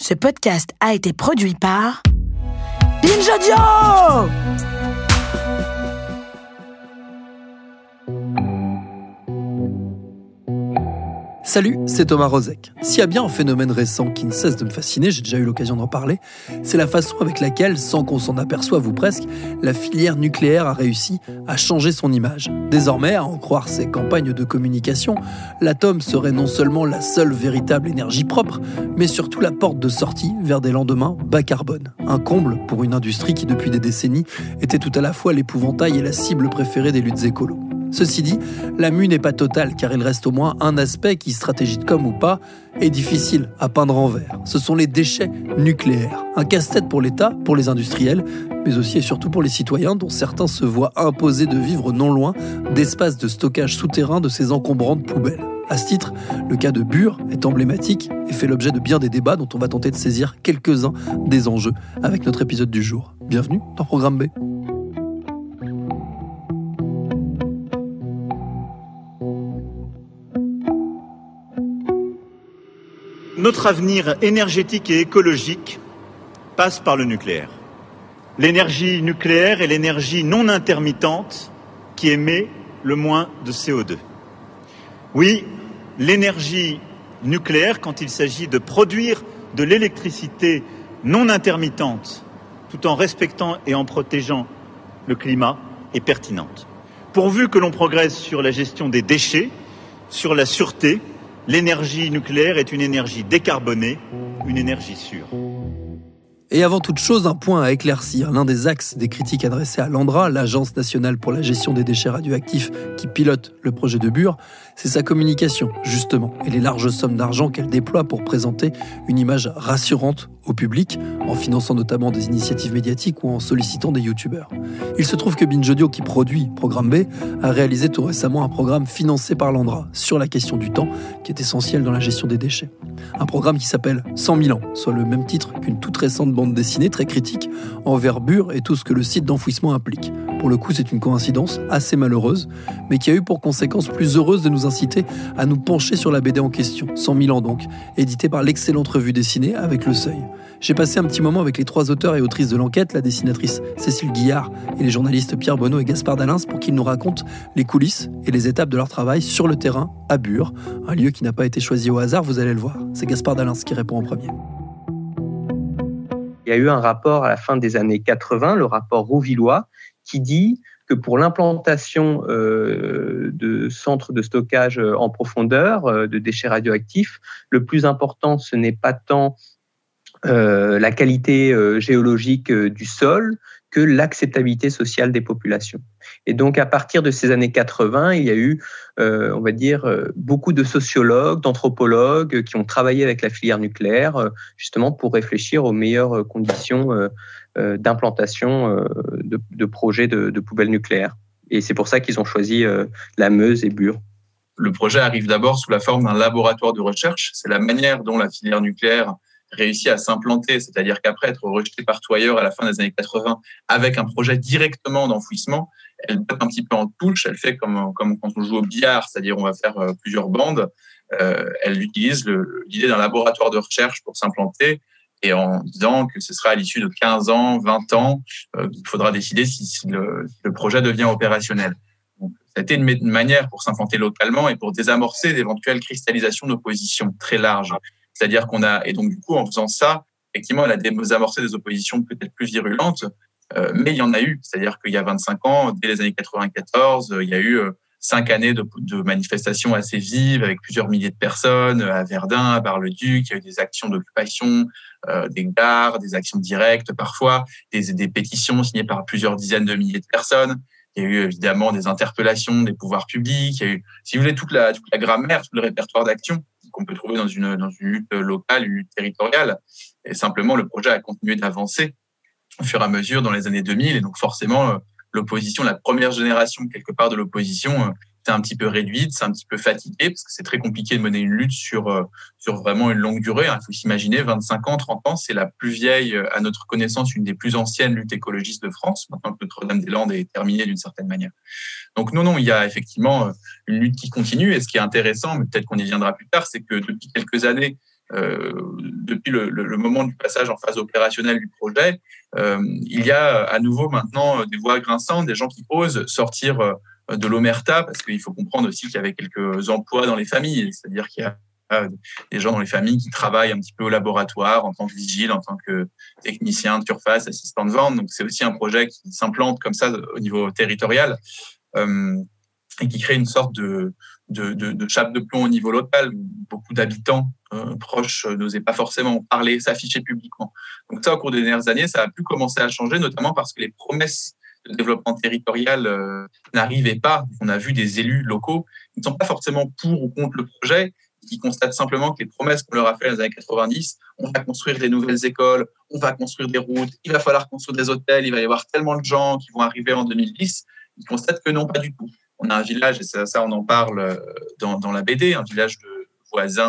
Ce podcast a été produit par Binge Audio Salut, c'est Thomas Rozek. S'il y a bien un phénomène récent qui ne cesse de me fasciner, j'ai déjà eu l'occasion d'en parler, c'est la façon avec laquelle, sans qu'on s'en aperçoive ou presque, la filière nucléaire a réussi à changer son image. Désormais, à en croire ses campagnes de communication, l'atome serait non seulement la seule véritable énergie propre, mais surtout la porte de sortie vers des lendemains bas carbone. Un comble pour une industrie qui, depuis des décennies, était tout à la fois l'épouvantail et la cible préférée des luttes écolos. Ceci dit, la mue n'est pas totale car il reste au moins un aspect qui, stratégie de com ou pas, est difficile à peindre en vert. Ce sont les déchets nucléaires. Un casse-tête pour l'État, pour les industriels, mais aussi et surtout pour les citoyens dont certains se voient imposer de vivre non loin d'espaces de stockage souterrain de ces encombrantes poubelles. À ce titre, le cas de Bure est emblématique et fait l'objet de bien des débats dont on va tenter de saisir quelques-uns des enjeux avec notre épisode du jour. Bienvenue dans Programme B. Notre avenir énergétique et écologique passe par le nucléaire. L'énergie nucléaire est l'énergie non intermittente qui émet le moins de CO2. Oui, l'énergie nucléaire, quand il s'agit de produire de l'électricité non intermittente, tout en respectant et en protégeant le climat, est pertinente. Pourvu que l'on progresse sur la gestion des déchets, sur la sûreté, l'énergie nucléaire est une énergie décarbonée, une énergie sûre. Et avant toute chose, un point à éclaircir. L'un des axes des critiques adressées à l'ANDRA, l'Agence nationale pour la gestion des déchets radioactifs qui pilote le projet de Bure, c'est sa communication, justement, et les larges sommes d'argent qu'elle déploie pour présenter une image rassurante au public, en finançant notamment des initiatives médiatiques ou en sollicitant des youtubeurs. Il se trouve que Binge Audio, qui produit Programme B, a réalisé tout récemment un programme financé par l'ANDRA sur la question du temps, qui est essentiel dans la gestion des déchets. Un programme qui s'appelle 100 000 ans, soit le même titre qu'une toute récente bande dessinée très critique envers Bure et tout ce que le site d'enfouissement implique. Pour le coup, c'est une coïncidence assez malheureuse, mais qui a eu pour conséquence plus heureuse de nous inciter à nous pencher sur la BD en question, 100 000 ans donc, éditée par l'excellente revue dessinée avec Le Seuil. J'ai passé un petit moment avec les trois auteurs et autrices de l'enquête, la dessinatrice Cécile Guillard et les journalistes Pierre Bonneau et Gaspard Dalins, pour qu'ils nous racontent les coulisses et les étapes de leur travail sur le terrain à Bure, un lieu qui n'a pas été choisi au hasard, vous allez le voir. C'est Gaspard Dalins qui répond en premier. Il y a eu un rapport à la fin des années 80, le rapport Rouvillois, qui dit que pour l'implantation euh, de centres de stockage euh, en profondeur euh, de déchets radioactifs, le plus important, ce n'est pas tant la qualité géologique du sol que l'acceptabilité sociale des populations. Et donc, à partir de ces années 80, il y a eu, on va dire, beaucoup de sociologues, d'anthropologues qui ont travaillé avec la filière nucléaire, justement pour réfléchir aux meilleures conditions d'implantation euh, de, projets de, poubelles nucléaires. Et c'est pour ça qu'ils ont choisi euh, la Meuse et Bure. Le projet arrive d'abord sous la forme d'un laboratoire de recherche. C'est la manière dont la filière nucléaire réussit à s'implanter, c'est-à-dire qu'après être rejetée partout ailleurs à la fin des années 80 avec un projet directement d'enfouissement, elle botte un petit peu en touche, elle fait comme, comme quand on joue au billard, c'est-à-dire on va faire plusieurs bandes, elle utilise l'idée d'un laboratoire de recherche pour s'implanter et en disant que ce sera à l'issue de 15 ans, 20 ans, euh, qu'il faudra décider si, le, projet devient opérationnel. Donc, été une, manière pour s'implanter localement et pour désamorcer d'éventuelles cristallisations d'opposition très larges. C'est-à-dire qu'on a, et donc du coup, en faisant ça, effectivement, elle a désamorcé des oppositions peut-être plus virulentes, euh, mais il y en a eu. C'est-à-dire qu'il y a 25 ans, dès les années 94, il y a eu euh, cinq années de, de, manifestations assez vives avec plusieurs milliers de personnes à Verdun, à Bar-le-Duc. Il y a eu des actions d'occupation euh, des gares, des actions directes parfois, des, des pétitions signées par plusieurs dizaines de milliers de personnes. Il y a eu évidemment des interpellations des pouvoirs publics. Il y a eu, si vous voulez, toute la, toute la grammaire, tout le répertoire d'actions qu'on peut trouver dans une, dans une lutte locale, une lutte territoriale. Et simplement, le projet a continué d'avancer au fur et à mesure dans les années 2000. Et donc, forcément, l'opposition, la première génération quelque part de l'opposition, c'est un petit peu réduite, c'est un petit peu fatigué parce que c'est très compliqué de mener une lutte sur euh, sur vraiment une longue durée. Hein. Il faut s'imaginer 25 ans, 30 ans, c'est la plus vieille, euh, à notre connaissance, une des plus anciennes luttes écologistes de France. Maintenant que Notre-Dame-des-Landes est terminée d'une certaine manière. Donc non, non, il y a effectivement euh, une lutte qui continue. Et ce qui est intéressant, mais peut-être qu'on y viendra plus tard, c'est que depuis quelques années, euh, depuis le, le, moment du passage en phase opérationnelle du projet, euh, il y a à nouveau maintenant des voix grinçantes, des gens qui osent sortir de l'omerta, parce qu'il faut comprendre aussi qu'il y avait quelques emplois dans les familles, c'est-à-dire qu'il y a des gens dans les familles qui travaillent un petit peu au laboratoire en tant que vigile, en tant que technicien de surface, assistant de vente. Donc c'est aussi un projet qui s'implante comme ça au niveau territorial euh, et qui crée une sorte de, de, de, de, chape de plomb au niveau local beaucoup d'habitants euh, proches n'osaient pas forcément parler, s'afficher publiquement. Donc ça, au cours des dernières années, ça a pu commencer à changer, notamment parce que les promesses de développement territorial euh, n'arrivait pas. On a vu des élus locaux qui ne sont pas forcément pour ou contre le projet, qui constatent simplement que les promesses qu'on leur a faites dans les années 90, on va construire des nouvelles écoles, on va construire des routes, il va falloir construire des hôtels, il va y avoir tellement de gens qui vont arriver en 2010, ils constatent que non, pas du tout. On a un village, et ça, on en parle euh, dans, dans la BD, un village de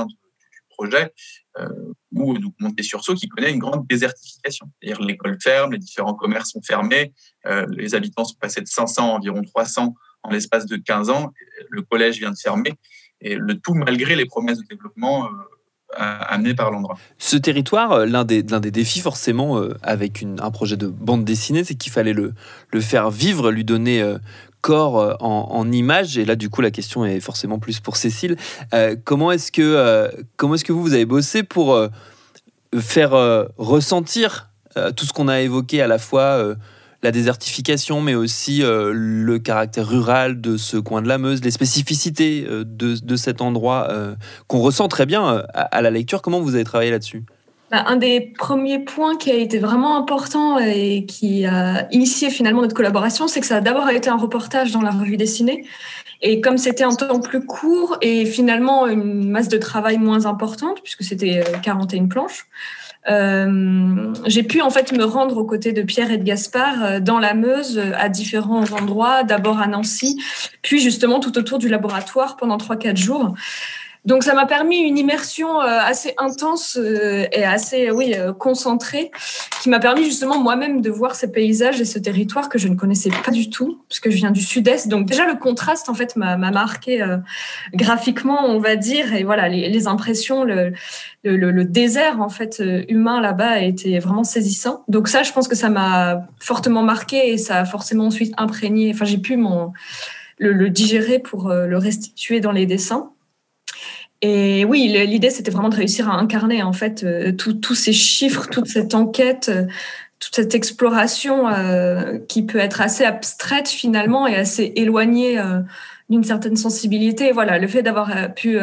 du projet, euh, ou donc Monté-sur-Sault, qui connaît une grande désertification. C'est-à-dire l'école ferme, les différents commerces sont fermés, euh, les habitants sont passés de 500 à environ 300 en l'espace de 15 ans, le collège vient de fermer, et le tout malgré les promesses de développement euh, amenées par l'endroit. Ce territoire, l'un des, des défis forcément avec un projet de bande dessinée, c'est qu'il fallait le, le faire vivre, lui donner corps euh, en, image. Et là, du coup, la question est forcément plus pour Cécile. Euh, comment est-ce que, euh, est-ce que vous, vous avez bossé pour faire ressentir tout ce qu'on a évoqué, à la fois la désertification, mais aussi le caractère rural de ce coin de la Meuse, les spécificités de, de, cet endroit qu'on ressent très bien à la lecture? Comment vous avez travaillé là-dessus? Bah, un des premiers points qui a été vraiment important et qui a initié finalement notre collaboration, c'est que ça a d'abord été un reportage dans la revue dessinée. Et comme c'était un temps plus court et finalement une masse de travail moins importante, puisque c'était 41 euh, planches, euh, j'ai pu en fait me rendre aux côtés de Pierre et de Gaspard euh, dans la Meuse à différents endroits, d'abord à Nancy, puis justement tout autour du laboratoire pendant 3-4 jours. Donc ça m'a permis une immersion euh, assez intense euh, et assez oui euh, concentrée qui m'a permis justement moi-même de voir ces paysages et ce territoire que je ne connaissais pas du tout parce que je viens du sud-est. Donc déjà le contraste en fait m'a marqué graphiquement on va dire et voilà les, impressions le, le, le, désert en fait humain là-bas été vraiment saisissant. Donc ça je pense que ça m'a fortement marqué et ça a forcément ensuite imprégné. Enfin j'ai pu mon le, le digérer pour le restituer dans les dessins. Et oui, l'idée, c'était vraiment de réussir à incarner en fait euh, tous ces chiffres, toute cette enquête, euh, toute cette exploration euh, qui peut être assez abstraite finalement et assez éloignée d'une certaine sensibilité. Voilà, le fait d'avoir pu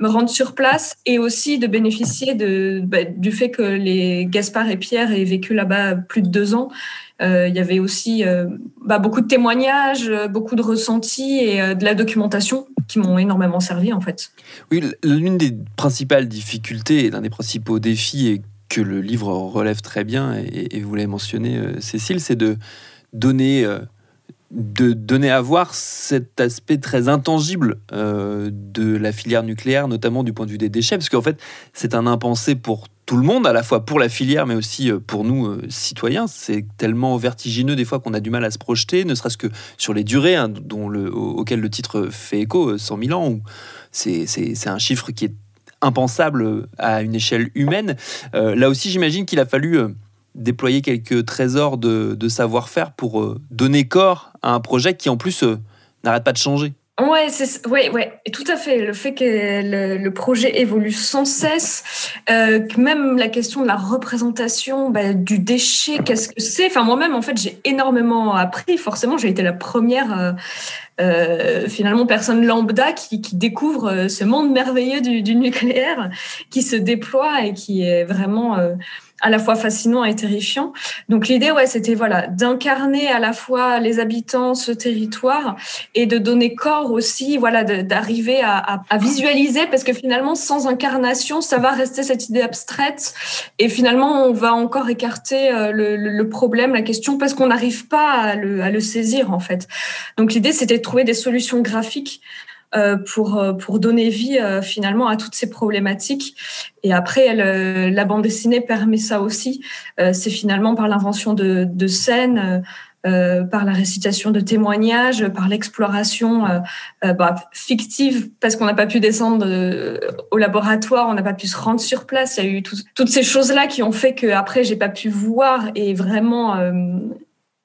me rendre sur place et aussi de bénéficier bah, du fait que les Gaspard et Pierre aient vécu là-bas plus de deux ans il y avait aussi euh, bah, beaucoup de témoignages, euh, beaucoup de ressentis et de la documentation qui m'ont énormément servi en fait. Oui, l'une des principales difficultés et l'un des principaux défis et que le livre relève très bien, et, vous l'avez mentionné Cécile, c'est de donner de donner à voir cet aspect très intangible de la filière nucléaire, notamment du point de vue des déchets, parce qu'en fait, c'est un impensé pour tout le monde, à la fois pour la filière, mais aussi euh, pour nous, euh, citoyens. C'est tellement vertigineux des fois qu'on a du mal à se projeter, ne serait-ce que sur les durées hein, dont le, auquel le titre fait écho, 100 euh, 000 ans, c'est un chiffre qui est impensable à une échelle humaine. là aussi, j'imagine qu'il a fallu déployer quelques trésors de, savoir-faire pour donner corps à un projet qui, en plus, n'arrête pas de changer. Ouais, c'est ouais, ouais, tout à fait. Le fait que le, projet évolue sans cesse, euh, même la question de la représentation bah, du déchet, qu'est-ce que c'est? Enfin, moi-même, en fait, j'ai énormément appris. Forcément, j'ai été la première, euh, euh, finalement, personne lambda qui, découvre euh, ce monde merveilleux du, nucléaire, qui se déploie et qui est vraiment à la fois fascinant et terrifiant. Donc l'idée, ouais, c'était voilà d'incarner à la fois les habitants, ce territoire, et de donner corps aussi, voilà, d'arriver à, à, visualiser, parce que finalement, sans incarnation, ça va rester cette idée abstraite, et finalement, on va encore écarter euh, le, le problème, la question, parce qu'on n'arrive pas à le, à le saisir en fait. Donc l'idée, c'était de trouver des solutions graphiques pour, euh, pour donner vie euh, finalement à toutes ces problématiques. Et après, la bande dessinée permet ça aussi. c'est finalement par l'invention de, de scènes. par la récitation de témoignages, par l'exploration bah, fictive, parce qu'on n'a pas pu descendre au laboratoire, on n'a pas pu se rendre sur place. Il y a eu toutes ces choses-là qui ont fait que après j'ai pas pu voir et vraiment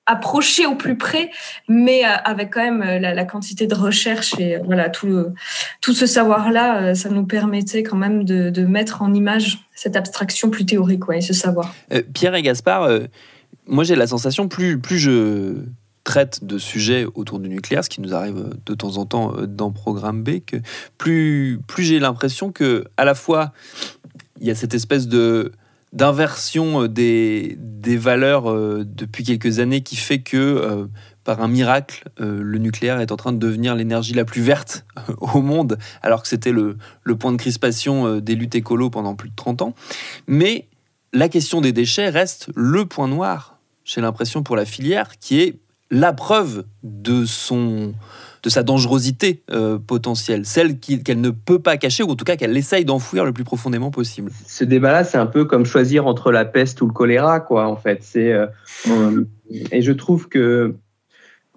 approcher au plus près, mais euh, avec quand même euh, la, quantité de recherche et euh, voilà tout, tout ce savoir-là, ça nous permettait quand même de, mettre en image cette abstraction plus théorique et ce savoir. Pierre et Gaspard, moi j'ai la sensation, plus, plus je traite de sujets autour du nucléaire, ce qui nous arrive de temps en temps dans Programme B, que plus, plus j'ai l'impression que à la fois il y a cette espèce de d'inversion euh, des, des valeurs euh, depuis quelques années qui fait que, euh, par un miracle, le nucléaire est en train de devenir l'énergie la plus verte au monde, alors que c'était le, le, point de crispation des luttes écolo pendant plus de 30 ans. Mais la question des déchets reste le point noir, j'ai l'impression, pour la filière, qui est la preuve de son de sa dangerosité euh, potentielle, celle qu'elle ne peut pas cacher, ou en tout cas qu'elle essaye d'enfouir le plus profondément possible. Ce débat-là, c'est un peu comme choisir entre la peste ou le choléra, quoi, en fait. C'est, euh, et je trouve que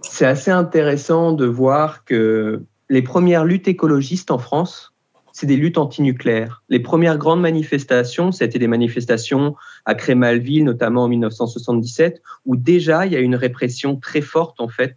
c'est assez intéressant de voir que les premières luttes écologistes en France, c'est des luttes antinucléaires. Les premières grandes manifestations, c'était des manifestations à Crémalville, notamment en 1977, où déjà il y a une répression très forte en fait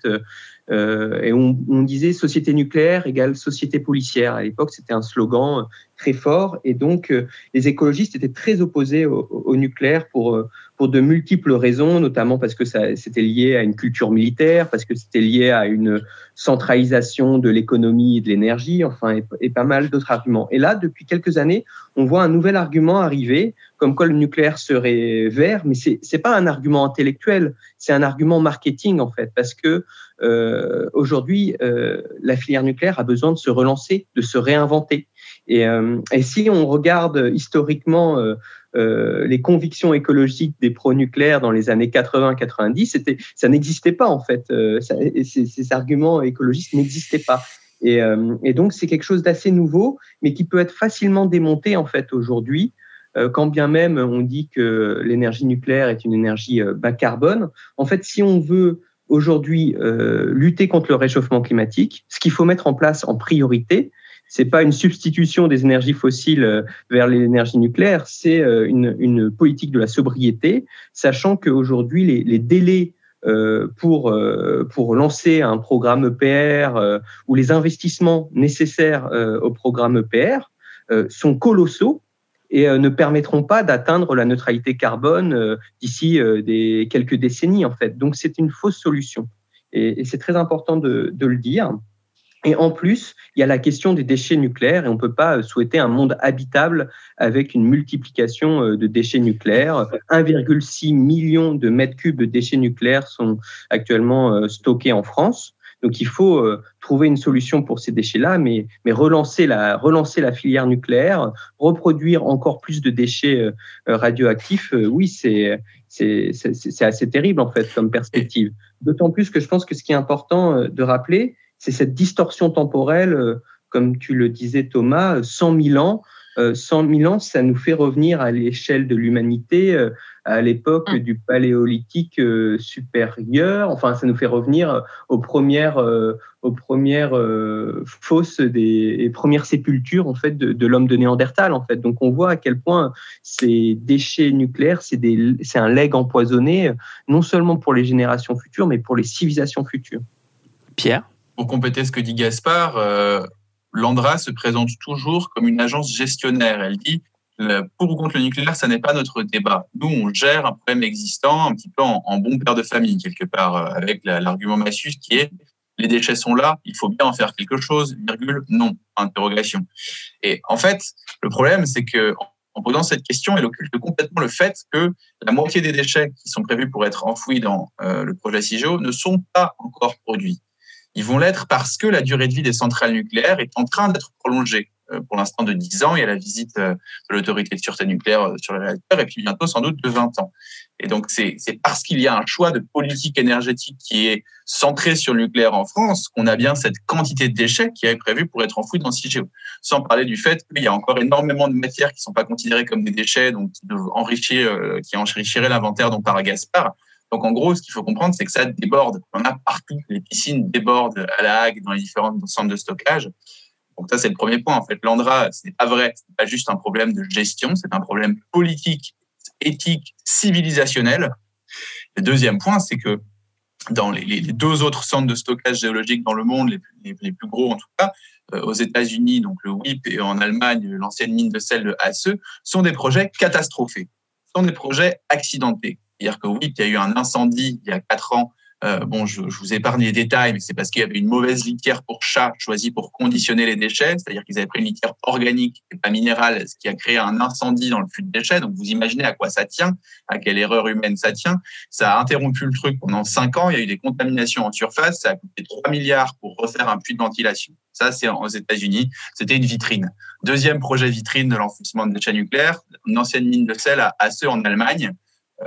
euh, euh, et on, disait société nucléaire égale société policière. À l'époque, c'était un slogan très fort. Et donc, euh, les écologistes étaient très opposés au, nucléaire pour, euh, de multiples raisons, notamment parce que c'était lié à une culture militaire, parce que c'était lié à une centralisation de l'économie et de l'énergie, enfin, et pas mal d'autres arguments. Et là, depuis quelques années, on voit un nouvel argument arriver, comme quoi le nucléaire serait vert, mais c'est c'est pas un argument intellectuel, c'est un argument marketing en fait, parce que euh, aujourd'hui, euh, la filière nucléaire a besoin de se relancer, de se réinventer. Et, euh, et si on regarde historiquement euh, euh, les convictions écologiques des pro-nucléaires dans les années 80-90, c'était, ça n'existait pas en fait. Ça, ces, ces, arguments écologistes n'existaient pas. Et, et donc c'est quelque chose d'assez nouveau, mais qui peut être facilement démonté en fait aujourd'hui quand bien même on dit que l'énergie nucléaire est une énergie bas carbone, en fait, si on veut aujourd'hui euh, lutter contre le réchauffement climatique, ce qu'il faut mettre en place en priorité, c'est pas une substitution des énergies fossiles euh, vers l'énergie nucléaire, c'est euh, une, politique de la sobriété, sachant qu'aujourd'hui les, les délais euh, pour pour lancer un programme EPR ou les investissements nécessaires au programme EPR sont colossaux et euh, ne permettront pas d'atteindre la neutralité carbone euh, d'ici euh, des quelques décennies en fait. Donc c'est une fausse solution et, c'est très important de, le dire. Et en plus, il y a la question des déchets nucléaires et on ne peut pas souhaiter un monde habitable avec une multiplication de déchets nucléaires. 1,6 million de mètres cubes de déchets nucléaires sont actuellement stockés en France. Donc il faut euh, trouver une solution pour ces déchets-là, mais, mais relancer, la, filière nucléaire, reproduire encore plus de déchets euh, radioactifs, euh, oui, c'est c'est assez terrible en fait comme perspective. D'autant plus que je pense que ce qui est important de rappeler, c'est cette distorsion temporelle, comme tu le disais Thomas, 100 000 ans. 100 000 ans, ça nous fait revenir à l'échelle de l'humanité à l'époque mm. du paléolithique euh, supérieur. Enfin, ça nous fait revenir aux premières, euh, aux premières euh, fosses des et premières sépultures en fait de, de l'homme de Néandertal en fait. Donc on voit à quel point ces déchets nucléaires, c'est des, c'est un legs empoisonné non seulement pour les générations futures, mais pour les civilisations futures. Pierre, pour compléter ce que dit Gaspard. L'Andra se présente toujours comme une agence gestionnaire. Elle dit pour ou contre le nucléaire, ça n'est pas notre débat. Nous, on gère un problème existant un petit peu en, bon père de famille, quelque part, euh, avec l'argument Massus qui est les déchets sont là, il faut bien en faire quelque chose, virgule, non, interrogation. Et en fait, le problème, c'est que en posant cette question, elle occulte complètement le fait que la moitié des déchets qui sont prévus pour être enfouis dans euh, le projet CIGEO ne sont pas encore produits. Ils vont l'être parce que la durée de vie des centrales nucléaires est en train d'être prolongée. Euh, pour l'instant de 10 ans. Il y a la visite euh, de l'autorité de sûreté nucléaire euh, sur les réacteurs et puis bientôt sans doute de 20 ans. Et donc c'est parce qu'il y a un choix de politique énergétique qui est centré sur le nucléaire en France qu'on a bien cette quantité de déchets qui est prévue pour être enfouis dans CIGEO. Sans parler du fait qu'il y a encore énormément de matières qui ne sont pas considérées comme des déchets, donc qui enrichir, qui enrichiraient l'inventaire dont parle Gaspard. Donc en gros, ce qu'il faut comprendre, c'est que ça déborde. On a partout. Les piscines débordent à la Hague, dans les différents centres de stockage. Donc ça, c'est le premier point. En fait, l'Andra, ce n'est pas vrai. Ce n'est pas juste un problème de gestion, c'est un problème politique, éthique, civilisationnel. Le deuxième point, c'est que dans les, deux autres centres de stockage géologique dans le monde, les, plus gros en tout cas, euh, aux États-Unis, donc le WIP, et en Allemagne, l'ancienne mine de sel de Hasse, sont des projets catastrophés, sont des projets accidentés. C'est-à-dire que WIP, il y a eu un incendie il y a quatre ans euh, bon, je, je, vous épargne les détails, mais c'est parce qu'il y avait une mauvaise litière pour chat choisie pour conditionner les déchets, c'est-à-dire qu'ils avaient pris une litière organique et pas minérale, ce qui a créé un incendie dans le flux de déchets. Donc, vous imaginez à quoi ça tient, à quelle erreur humaine ça tient. Ça a interrompu le truc pendant cinq ans. Il y a eu des contaminations en surface. Ça a coûté 3 milliards pour refaire un puits de ventilation. Ça, c'est aux États-Unis. C'était une vitrine. Deuxième projet vitrine de l'enfouissement de déchets nucléaires, une ancienne mine de sel à Hasse en Allemagne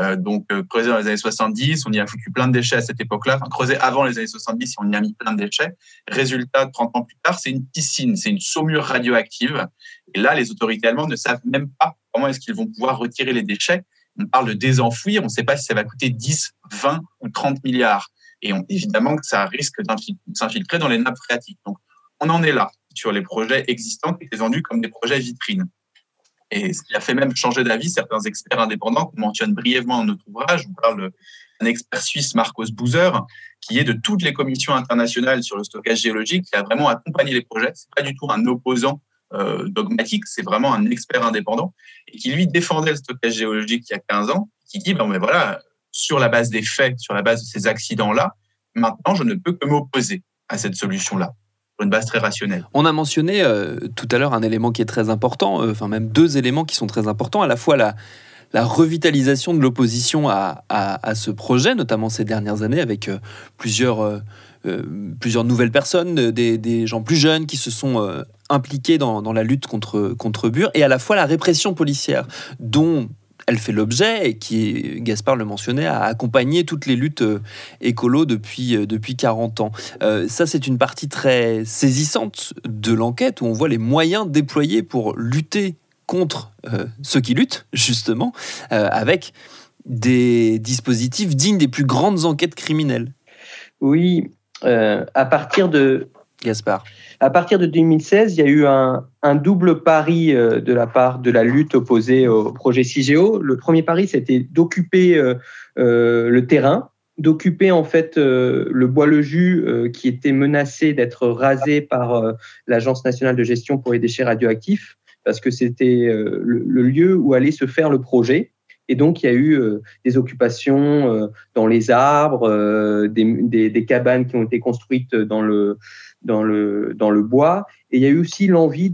euh, donc, euh, creusé dans les années 70, on y a foutu plein de déchets à cette époque-là. Enfin, creusé avant les années 70, on y a mis plein de déchets. Résultat, 30 ans plus tard, c'est une piscine, c'est une saumure radioactive. Et là, les autorités allemandes ne savent même pas comment est-ce qu'ils vont pouvoir retirer les déchets. On parle de désenfouir, on ne sait pas si ça va coûter 10, 20 ou 30 milliards. Et on, évidemment que ça risque s'infiltrer dans les nappes phréatiques. Donc, on en est là sur les projets existants qui étaient vendus comme des projets vitrines. Et ce qui a fait même changer d'avis certains experts indépendants qu'on mentionne brièvement dans notre ouvrage. On parle d'un expert suisse, Marcos Buzer, qui est de toutes les commissions internationales sur le stockage géologique, qui a vraiment accompagné les projets. C'est pas du tout un opposant euh, dogmatique, c'est vraiment un expert indépendant et qui lui défendait le stockage géologique il y a 15 ans, qui dit ben mais voilà, sur la base des faits, sur la base de ces accidents-là, maintenant je ne peux que m'opposer à cette solution-là une base très rationnelle. On a mentionné euh, tout à l'heure un élément qui est très important, euh, enfin même deux éléments qui sont très importants, à la fois la, revitalisation de l'opposition à, à, ce projet, notamment ces dernières années, avec euh, plusieurs, plusieurs nouvelles personnes, des, des, gens plus jeunes qui se sont impliqués dans, dans, la lutte contre, contre Bure, et à la fois la répression policière, dont elle fait l'objet et qui, Gaspard le mentionnait, a accompagné toutes les luttes euh, écolo depuis, euh, depuis 40 ans. Euh, ça, c'est une partie très saisissante de l'enquête où on voit les moyens déployés pour lutter contre ceux qui luttent, justement, avec des dispositifs dignes des plus grandes enquêtes criminelles. Oui, à partir de... Gaspard. À partir de 2016, il y a eu un, double pari euh, de la part de la lutte opposée au projet CIGEO. Le premier pari, c'était d'occuper euh, euh, le terrain, d'occuper en fait le bois le jus qui était menacé d'être rasé par l'Agence nationale de gestion pour les déchets radioactifs, parce que c'était le, lieu où allait se faire le projet. Et donc, il y a eu des occupations dans les arbres, des, cabanes qui ont été construites dans le, dans le, dans le bois. Et il y a eu aussi l'envie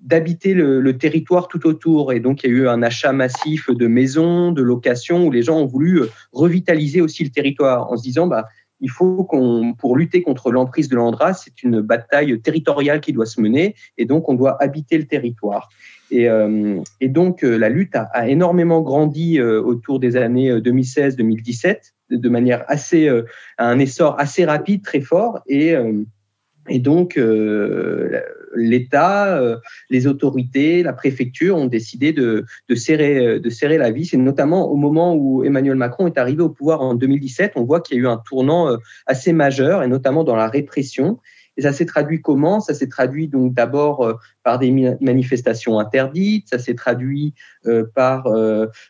d'habiter le, le, territoire tout autour. Et donc, il y a eu un achat massif de maisons, de locations, où les gens ont voulu euh, revitaliser aussi le territoire en se disant, bah, il faut qu'on, pour lutter contre l'emprise de l'Andra, c'est une bataille territoriale qui doit se mener, et donc on doit habiter le territoire. Et, euh, et donc euh, la lutte a, énormément grandi autour des années 2016-2017, de manière assez, à un essor assez rapide, très fort, et et donc, euh, l'État, euh, les autorités, la préfecture ont décidé de, de serrer, de serrer la vis. Et notamment au moment où Emmanuel Macron est arrivé au pouvoir en 2017, on voit qu'il y a eu un tournant euh, assez majeur, et notamment dans la répression. Et ça s'est traduit comment? Ça s'est traduit donc d'abord par des manifestations interdites, ça s'est traduit par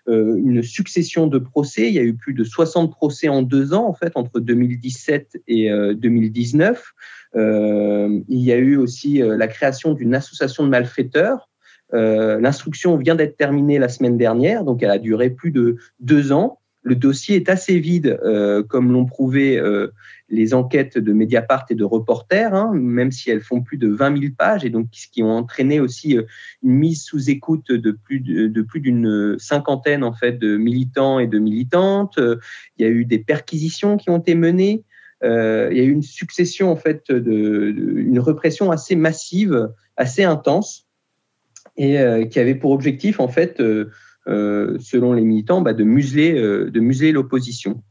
une succession de procès. Il y a eu plus de 60 procès en deux ans, en fait, entre 2017 et 2019. Euh, il y a eu aussi euh, la création d'une association de malfaiteurs. Euh, l'instruction vient d'être terminée la semaine dernière, donc elle a duré plus de deux ans. le dossier est assez vide, comme l'ont prouvé les enquêtes de Mediapart et de Reporter, hein, même si elles font plus de 20 000 pages, et donc ce qui ont entraîné aussi une mise sous écoute de plus de, plus d'une cinquantaine en fait de militants et de militantes. Il y a eu des perquisitions qui ont été menées. Euh, il y a eu une succession en fait de, une répression assez massive, assez intense, et euh, qui avait pour objectif en fait, euh, selon les militants, bah, de museler, de museler l'opposition.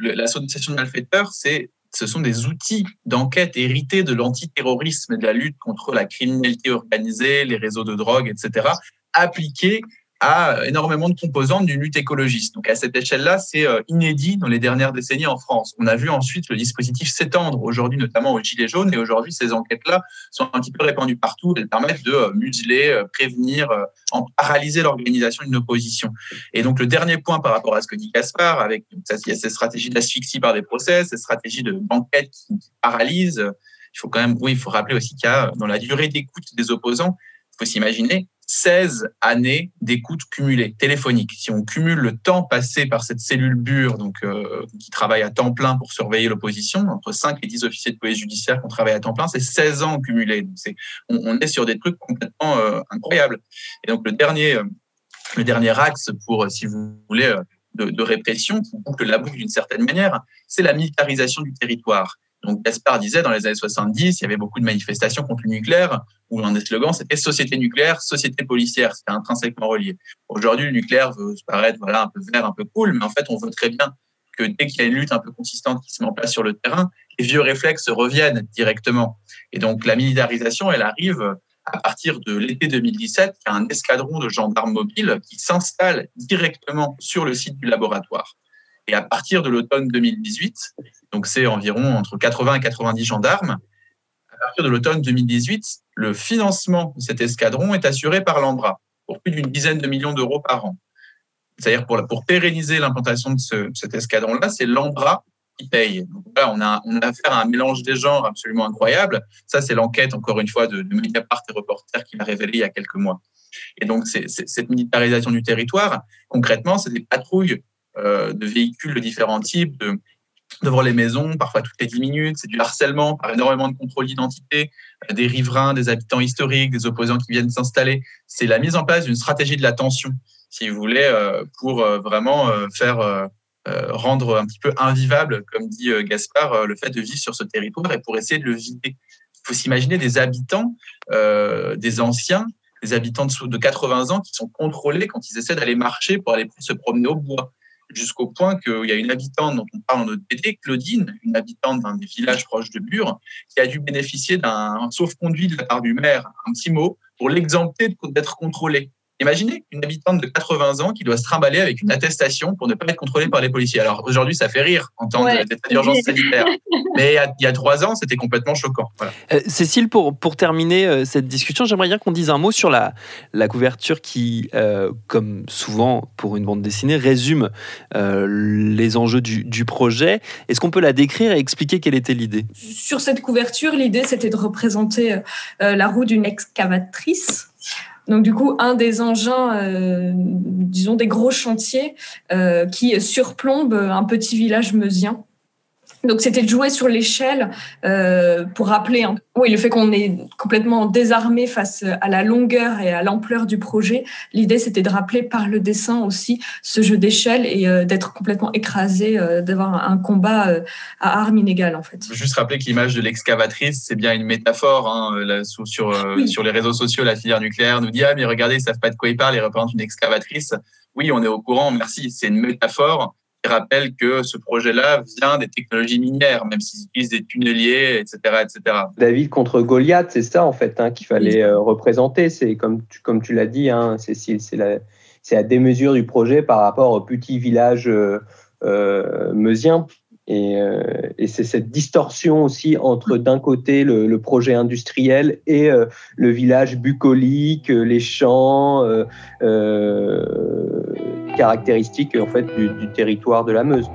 L'association de malfaiteurs, c'est ce sont des outils d'enquête hérités de l'antiterrorisme et de la lutte contre la criminalité organisée, les réseaux de drogue, etc., appliqués a énormément de composantes d'une lutte écologiste. Donc à cette échelle-là, c'est euh, inédit dans les dernières décennies en France. On a vu ensuite le dispositif s'étendre aujourd'hui, notamment aux Gilets jaunes, et aujourd'hui, ces enquêtes-là sont un petit peu répandues partout. Elles permettent de euh, museler, euh, prévenir, en paralyser l'organisation d'une opposition. Et donc le dernier point par rapport à ce que dit Gaspard, avec il y a ces stratégies d'asphyxie par des procès, ces stratégies d'enquête qui paralysent. Il faut quand même, oui, il faut rappeler aussi qu'il y a dans la durée d'écoute des opposants, il faut s'imaginer 16 années d'écoute cumulée téléphonique. Si on cumule le temps passé par cette cellule bure, donc euh, qui travaille à temps plein pour surveiller l'opposition, entre 5 et 10 officiers de police judiciaire qui ont à temps plein, c'est 16 ans cumulés. Donc on, on, est sur des trucs complètement euh, incroyables. Et donc le dernier, euh, le dernier axe pour, si vous voulez, de, de répression, qui boucle la boucle d'une certaine manière, c'est la militarisation du territoire. Donc Gaspard disait dans les années 70, il y avait beaucoup de manifestations contre le nucléaire où l'un des slogans c'était société nucléaire, société policière, c'était intrinsèquement relié. Aujourd'hui, le nucléaire veut se paraître voilà un peu vert, un peu cool, mais en fait, on veut très bien que dès qu'il y a une lutte un peu consistante qui se met en place sur le terrain, les vieux réflexes reviennent directement. Et donc la militarisation, elle arrive à partir de l'été 2017, il y a un escadron de gendarmes mobiles qui s'installe directement sur le site du laboratoire. Et à partir de l'automne 2018, donc c'est environ entre 80 et 90 gendarmes, à partir de l'automne 2018, le financement de cet escadron est assuré par l'Ambra pour plus d'une dizaine de millions d'euros par an. C'est-à-dire pour, pérenniser l'implantation de, ce, cet escadron-là, c'est l'Ambra qui paye. Donc là, on a, affaire à un mélange des genres absolument incroyable. Ça, c'est l'enquête, encore une fois, de, de Mediapart et Reporter qui l'a révélé il y a quelques mois. Et donc, cette militarisation du territoire, concrètement, c'est des patrouilles de véhicules de différents types, de, devant les maisons, parfois toutes les 10 minutes. C'est du harcèlement par énormément de contrôle d'identité, euh, des riverains, des habitants historiques, des opposants qui viennent s'installer. C'est la mise en place d'une stratégie de l'attention, si vous voulez, euh, pour vraiment faire rendre un petit peu invivable, comme dit Gaspard, le fait de vivre sur ce territoire et pour essayer de le vider. Il faut s'imaginer des habitants, des anciens, des habitants de 80 ans qui sont contrôlés quand ils essaient d'aller marcher pour aller se promener au bois jusqu'au point qu'il y a une habitante dont on parle dans notre BD, Claudine, une habitante d'un des villages proches de Bure, qui a dû bénéficier d'un sauf-conduit de la part du maire, un petit mot, pour l'exempter d'être contrôlée. Imaginez une habitante de 80 ans qui doit se trimballer avec une attestation pour ne pas être contrôlée par les policiers. Alors aujourd'hui, ça fait rire en temps d'état d'urgence sanitaire. Mais il y, a, trois ans, c'était complètement choquant. Euh, Cécile, pour, pour terminer euh, cette discussion, j'aimerais bien qu'on dise un mot sur la, la couverture qui, euh, comme souvent pour une bande dessinée, résume les enjeux du, du projet. Est-ce qu'on peut la décrire et expliquer quelle était l'idée? Sur cette couverture, l'idée, c'était de représenter la roue d'une excavatrice donc du coup, un des engins, euh, disons des gros chantiers, euh, qui surplombe un petit village meusien. Donc c'était de jouer sur l'échelle euh, pour rappeler oui, le fait qu'on est complètement désarmé face à la longueur et à l'ampleur du projet. L'idée c'était de rappeler par le dessin aussi ce jeu d'échelle et euh, d'être complètement écrasé, euh, d'avoir un combat à armes inégales en fait. Juste rappeler que l'image de l'excavatrice c'est bien une métaphore. Hein, là, sur, sur, sur les réseaux sociaux, la filière nucléaire nous dit ah mais regardez ils savent pas de quoi ils parlent, ils représentent une excavatrice. Oui, on est au courant, merci. C'est une métaphore rappelle que ce projet-là vient des technologies minières, même s'ils utilisent des tunneliers, etc., etc. David contre Goliath, c'est ça en fait hein, qu'il fallait euh, représenter. C'est comme tu, l'as dit, hein, Cécile, c'est la, la démesure du projet par rapport au petit village euh, euh meusien. Et, euh, et c'est cette distorsion aussi entre d'un côté le, le, projet industriel et le village bucolique, les champs, caractéristiques en fait du, du territoire de la Meuse.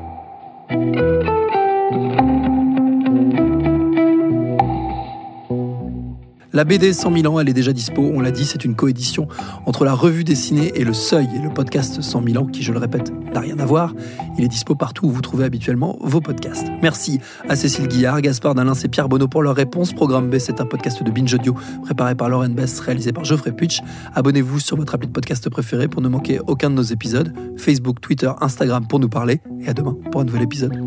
La BD 100 000 ans, elle est déjà dispo, on l'a dit, c'est une coédition entre la revue dessinée et le Seuil et le podcast 100 000 ans qui, je le répète, n'a rien à voir. Il est dispo partout où vous trouvez habituellement vos podcasts. Merci à Cécile Guillard, Gaspard Dalin et Pierre Bonneau pour leurs réponses. Programme B, c'est un podcast de Binge Audio préparé par Lauren Bess, réalisé par Geoffrey Puitch. Abonnez-vous sur votre appli de podcast préféré pour ne manquer aucun de nos épisodes. Facebook, Twitter, Instagram pour nous parler. Et à demain pour un nouvel épisode.